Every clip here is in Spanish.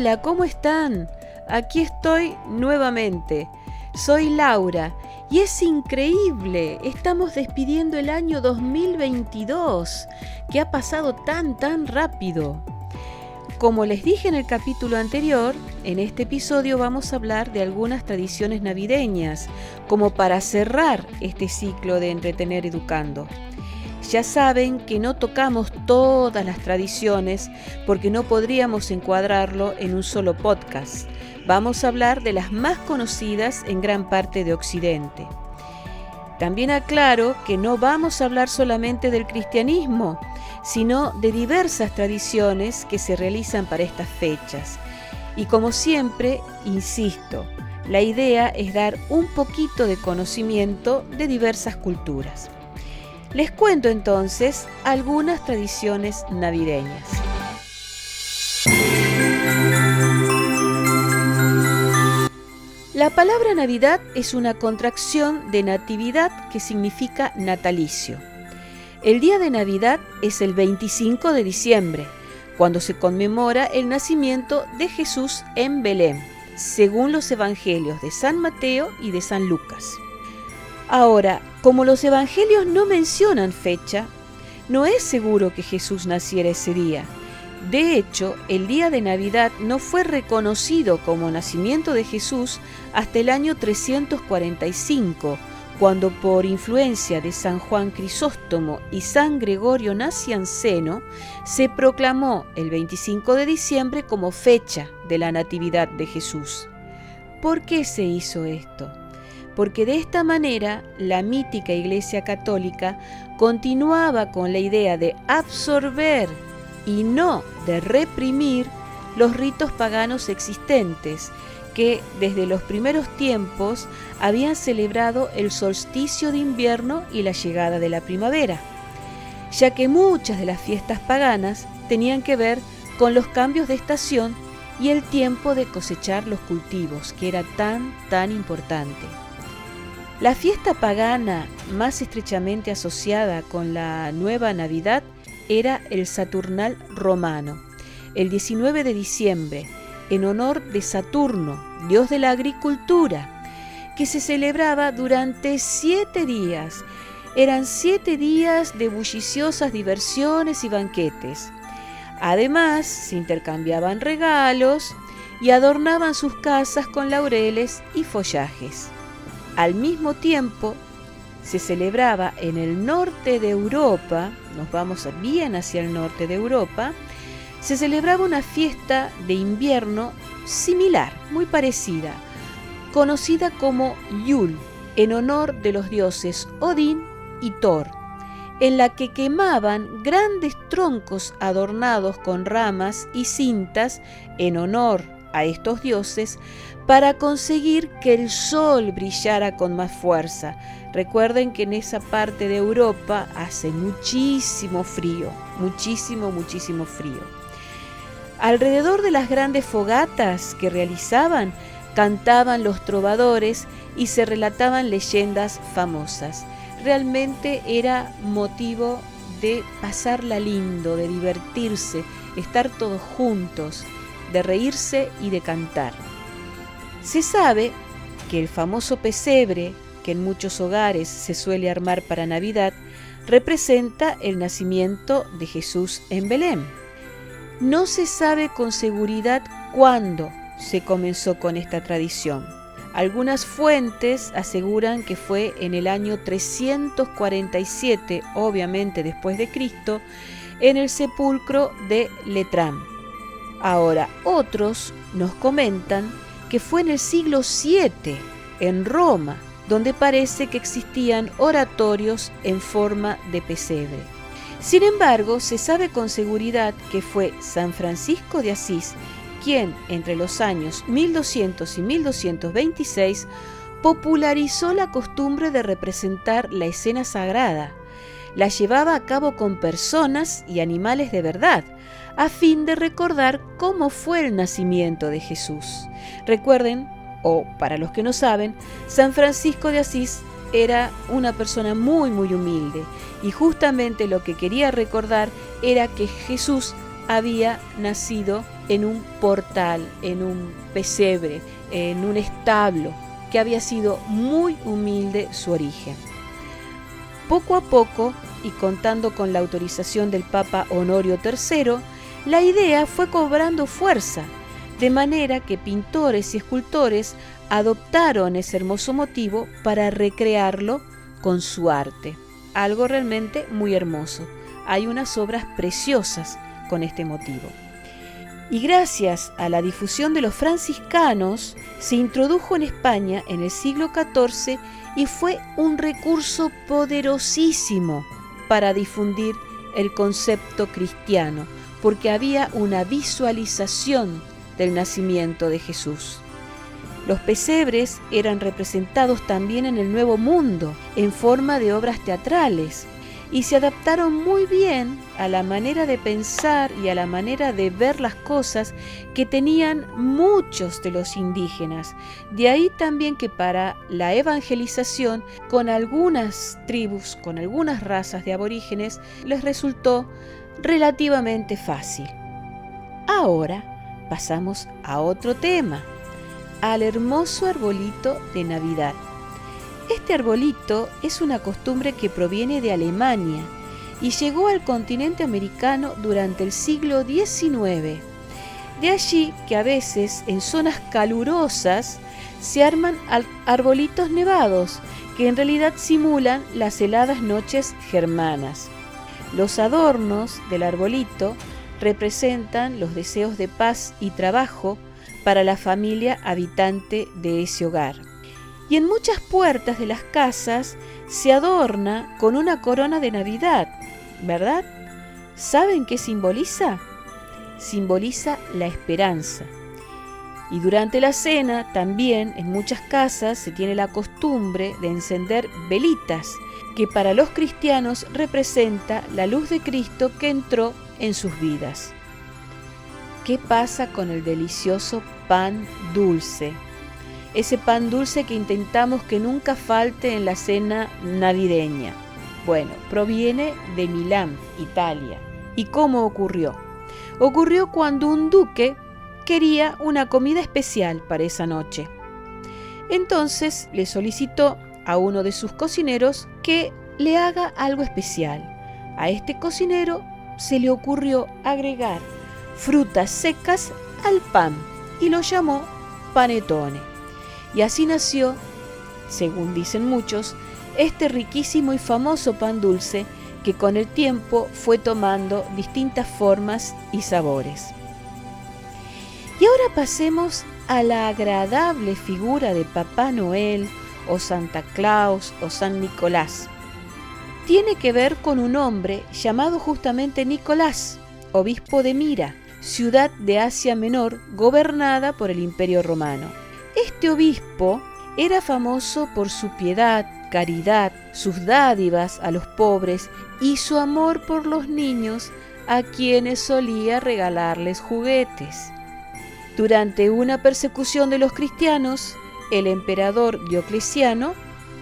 Hola, ¿cómo están? Aquí estoy nuevamente. Soy Laura y es increíble, estamos despidiendo el año 2022, que ha pasado tan, tan rápido. Como les dije en el capítulo anterior, en este episodio vamos a hablar de algunas tradiciones navideñas, como para cerrar este ciclo de entretener educando. Ya saben que no tocamos todas las tradiciones porque no podríamos encuadrarlo en un solo podcast. Vamos a hablar de las más conocidas en gran parte de Occidente. También aclaro que no vamos a hablar solamente del cristianismo, sino de diversas tradiciones que se realizan para estas fechas. Y como siempre, insisto, la idea es dar un poquito de conocimiento de diversas culturas. Les cuento entonces algunas tradiciones navideñas. La palabra Navidad es una contracción de natividad que significa natalicio. El día de Navidad es el 25 de diciembre, cuando se conmemora el nacimiento de Jesús en Belén, según los evangelios de San Mateo y de San Lucas. Ahora, como los evangelios no mencionan fecha, no es seguro que Jesús naciera ese día. De hecho, el día de Navidad no fue reconocido como nacimiento de Jesús hasta el año 345, cuando por influencia de San Juan Crisóstomo y San Gregorio Nacianceno se proclamó el 25 de diciembre como fecha de la Natividad de Jesús. ¿Por qué se hizo esto? Porque de esta manera la mítica Iglesia Católica continuaba con la idea de absorber y no de reprimir los ritos paganos existentes que desde los primeros tiempos habían celebrado el solsticio de invierno y la llegada de la primavera, ya que muchas de las fiestas paganas tenían que ver con los cambios de estación y el tiempo de cosechar los cultivos, que era tan, tan importante. La fiesta pagana más estrechamente asociada con la nueva Navidad era el Saturnal romano, el 19 de diciembre, en honor de Saturno, dios de la agricultura, que se celebraba durante siete días. Eran siete días de bulliciosas diversiones y banquetes. Además, se intercambiaban regalos y adornaban sus casas con laureles y follajes. Al mismo tiempo, se celebraba en el norte de Europa, nos vamos bien hacia el norte de Europa, se celebraba una fiesta de invierno similar, muy parecida, conocida como Yule, en honor de los dioses Odín y Thor, en la que quemaban grandes troncos adornados con ramas y cintas en honor a estos dioses para conseguir que el sol brillara con más fuerza. Recuerden que en esa parte de Europa hace muchísimo frío, muchísimo, muchísimo frío. Alrededor de las grandes fogatas que realizaban, cantaban los trovadores y se relataban leyendas famosas. Realmente era motivo de pasarla lindo, de divertirse, estar todos juntos, de reírse y de cantar. Se sabe que el famoso pesebre, que en muchos hogares se suele armar para Navidad, representa el nacimiento de Jesús en Belén. No se sabe con seguridad cuándo se comenzó con esta tradición. Algunas fuentes aseguran que fue en el año 347, obviamente después de Cristo, en el sepulcro de Letrán. Ahora, otros nos comentan que fue en el siglo VII, en Roma, donde parece que existían oratorios en forma de pesebre. Sin embargo, se sabe con seguridad que fue San Francisco de Asís quien, entre los años 1200 y 1226, popularizó la costumbre de representar la escena sagrada. La llevaba a cabo con personas y animales de verdad, a fin de recordar cómo fue el nacimiento de Jesús. Recuerden, o para los que no saben, San Francisco de Asís era una persona muy muy humilde y justamente lo que quería recordar era que Jesús había nacido en un portal, en un pesebre, en un establo, que había sido muy humilde su origen. Poco a poco, y contando con la autorización del Papa Honorio III, la idea fue cobrando fuerza, de manera que pintores y escultores adoptaron ese hermoso motivo para recrearlo con su arte. Algo realmente muy hermoso. Hay unas obras preciosas con este motivo. Y gracias a la difusión de los franciscanos, se introdujo en España en el siglo XIV y fue un recurso poderosísimo para difundir el concepto cristiano, porque había una visualización del nacimiento de Jesús. Los pesebres eran representados también en el Nuevo Mundo, en forma de obras teatrales, y se adaptaron muy bien a la manera de pensar y a la manera de ver las cosas que tenían muchos de los indígenas. De ahí también que para la evangelización con algunas tribus, con algunas razas de aborígenes, les resultó relativamente fácil. Ahora pasamos a otro tema, al hermoso arbolito de Navidad. Este arbolito es una costumbre que proviene de Alemania y llegó al continente americano durante el siglo XIX. De allí que a veces en zonas calurosas se arman arbolitos nevados que en realidad simulan las heladas noches germanas. Los adornos del arbolito representan los deseos de paz y trabajo para la familia habitante de ese hogar y en muchas puertas de las casas se adorna con una corona de Navidad, ¿verdad? ¿Saben qué simboliza? Simboliza la esperanza. Y durante la cena también en muchas casas se tiene la costumbre de encender velitas, que para los cristianos representa la luz de Cristo que entró en sus vidas. ¿Qué pasa con el delicioso pan dulce? Ese pan dulce que intentamos que nunca falte en la cena navideña. Bueno, proviene de Milán, Italia. ¿Y cómo ocurrió? Ocurrió cuando un duque quería una comida especial para esa noche. Entonces le solicitó a uno de sus cocineros que le haga algo especial. A este cocinero se le ocurrió agregar frutas secas al pan y lo llamó panetone. Y así nació, según dicen muchos, este riquísimo y famoso pan dulce que con el tiempo fue tomando distintas formas y sabores. Y ahora pasemos a la agradable figura de Papá Noel o Santa Claus o San Nicolás. Tiene que ver con un hombre llamado justamente Nicolás, obispo de Mira, ciudad de Asia Menor gobernada por el Imperio Romano. Este obispo era famoso por su piedad, caridad, sus dádivas a los pobres y su amor por los niños a quienes solía regalarles juguetes. Durante una persecución de los cristianos, el emperador Diocleciano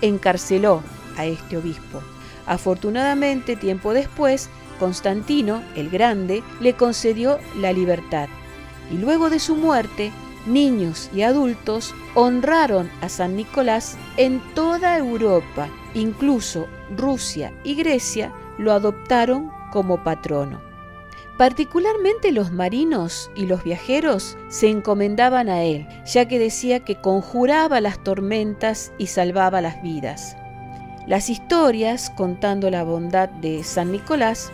encarceló a este obispo. Afortunadamente, tiempo después, Constantino el Grande le concedió la libertad y luego de su muerte niños y adultos honraron a San Nicolás en toda Europa, incluso Rusia y Grecia lo adoptaron como patrono. Particularmente los marinos y los viajeros se encomendaban a él, ya que decía que conjuraba las tormentas y salvaba las vidas. Las historias, contando la bondad de San Nicolás,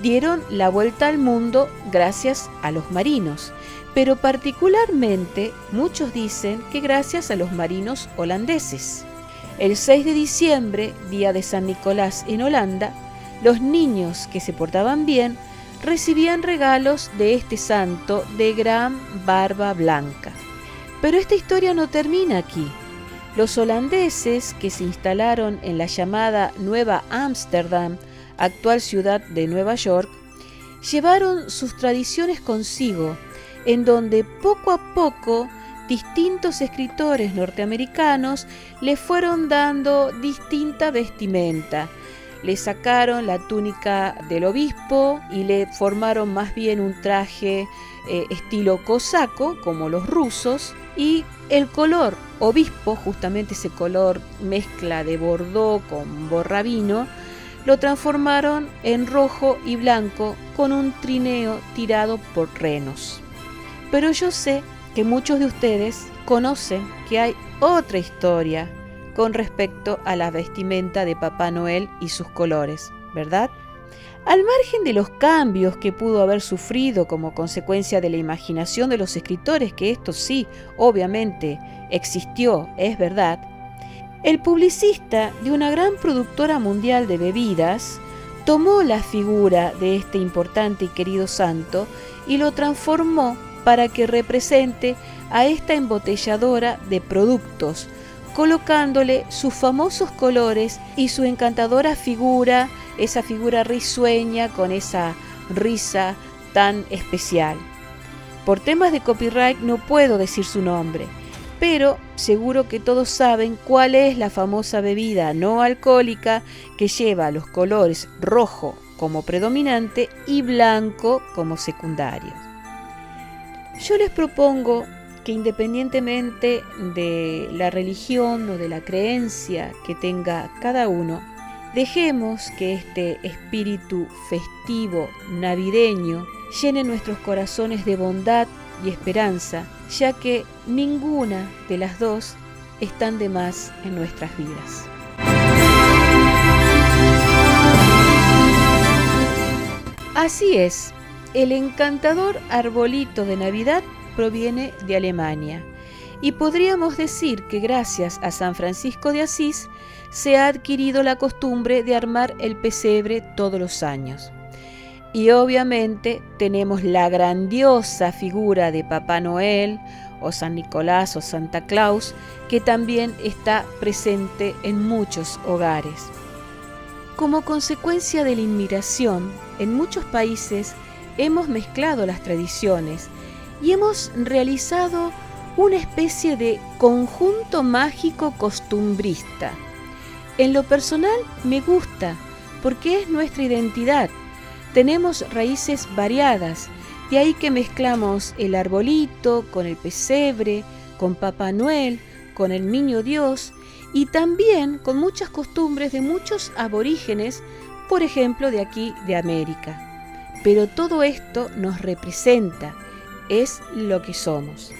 dieron la vuelta al mundo gracias a los marinos, pero particularmente muchos dicen que gracias a los marinos holandeses. El 6 de diciembre, día de San Nicolás en Holanda, los niños que se portaban bien recibían regalos de este santo de gran barba blanca. Pero esta historia no termina aquí. Los holandeses que se instalaron en la llamada Nueva Ámsterdam, actual ciudad de Nueva York, llevaron sus tradiciones consigo en donde poco a poco distintos escritores norteamericanos le fueron dando distinta vestimenta. le sacaron la túnica del obispo y le formaron más bien un traje eh, estilo cosaco, como los rusos, y el color obispo, justamente ese color mezcla de bordó con borrabino, lo transformaron en rojo y blanco con un trineo tirado por renos. Pero yo sé que muchos de ustedes conocen que hay otra historia con respecto a la vestimenta de Papá Noel y sus colores, ¿verdad? Al margen de los cambios que pudo haber sufrido como consecuencia de la imaginación de los escritores, que esto sí, obviamente, existió, es verdad, el publicista de una gran productora mundial de bebidas tomó la figura de este importante y querido santo y lo transformó para que represente a esta embotelladora de productos, colocándole sus famosos colores y su encantadora figura, esa figura risueña con esa risa tan especial. Por temas de copyright no puedo decir su nombre, pero seguro que todos saben cuál es la famosa bebida no alcohólica que lleva los colores rojo como predominante y blanco como secundario. Yo les propongo que independientemente de la religión o de la creencia que tenga cada uno, dejemos que este espíritu festivo navideño llene nuestros corazones de bondad y esperanza, ya que ninguna de las dos están de más en nuestras vidas. Así es, el encantador arbolito de Navidad proviene de Alemania. Y podríamos decir que gracias a San Francisco de Asís se ha adquirido la costumbre de armar el pesebre todos los años. Y obviamente tenemos la grandiosa figura de Papá Noel o San Nicolás o Santa Claus que también está presente en muchos hogares. Como consecuencia de la inmigración, en muchos países hemos mezclado las tradiciones y hemos realizado una especie de conjunto mágico costumbrista. En lo personal me gusta porque es nuestra identidad. Tenemos raíces variadas, de ahí que mezclamos el arbolito con el pesebre, con Papá Noel, con el Niño Dios y también con muchas costumbres de muchos aborígenes, por ejemplo de aquí de América. Pero todo esto nos representa, es lo que somos.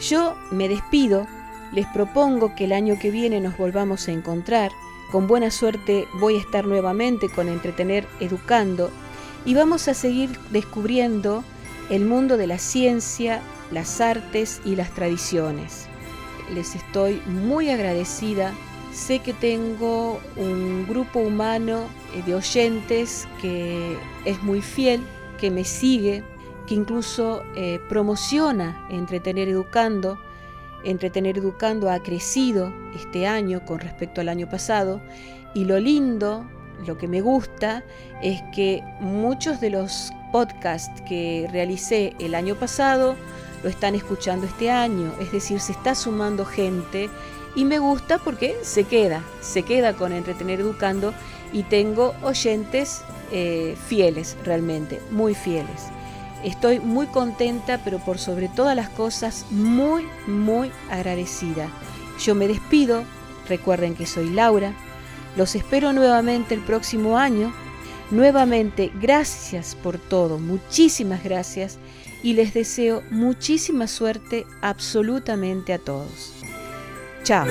Yo me despido, les propongo que el año que viene nos volvamos a encontrar. Con buena suerte voy a estar nuevamente con Entretener Educando y vamos a seguir descubriendo el mundo de la ciencia, las artes y las tradiciones. Les estoy muy agradecida. Sé que tengo un grupo humano de oyentes que es muy fiel, que me sigue, que incluso eh, promociona Entretener Educando. Entretener Educando ha crecido este año con respecto al año pasado y lo lindo, lo que me gusta, es que muchos de los podcasts que realicé el año pasado lo están escuchando este año, es decir, se está sumando gente y me gusta porque se queda, se queda con Entretener Educando y tengo oyentes eh, fieles realmente, muy fieles. Estoy muy contenta, pero por sobre todas las cosas muy, muy agradecida. Yo me despido, recuerden que soy Laura, los espero nuevamente el próximo año. Nuevamente, gracias por todo, muchísimas gracias y les deseo muchísima suerte absolutamente a todos. Chao.